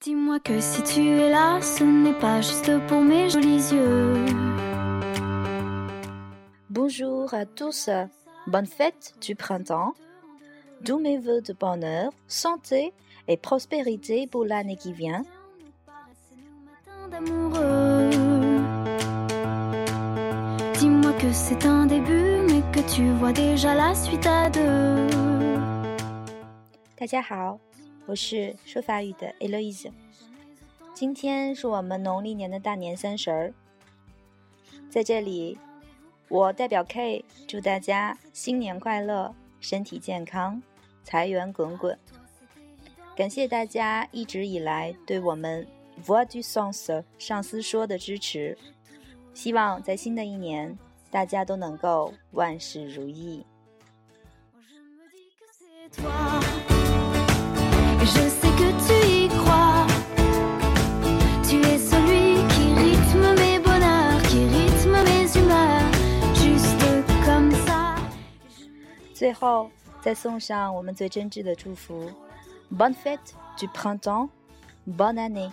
Dis-moi que si tu es là, ce n'est pas juste pour mes jolis yeux. Bonjour à tous, bonne fête du printemps. Tous mes voeux de bonheur, santé et prospérité pour l'année qui vient. Dis-moi que c'est un début, mais que tu vois déjà la suite à deux. 大家好， 我是说法语的 Eloise。今天是我们农历年的大年三十儿，在这里，我代表 K 祝大家新年快乐，身体健康，财源滚滚。感谢大家一直以来对我们 Voix du Sens 上司说的支持，希望在新的一年，大家都能够万事如意。最后，再送上我们最真挚的祝福：Bonne fête du printemps，bon année。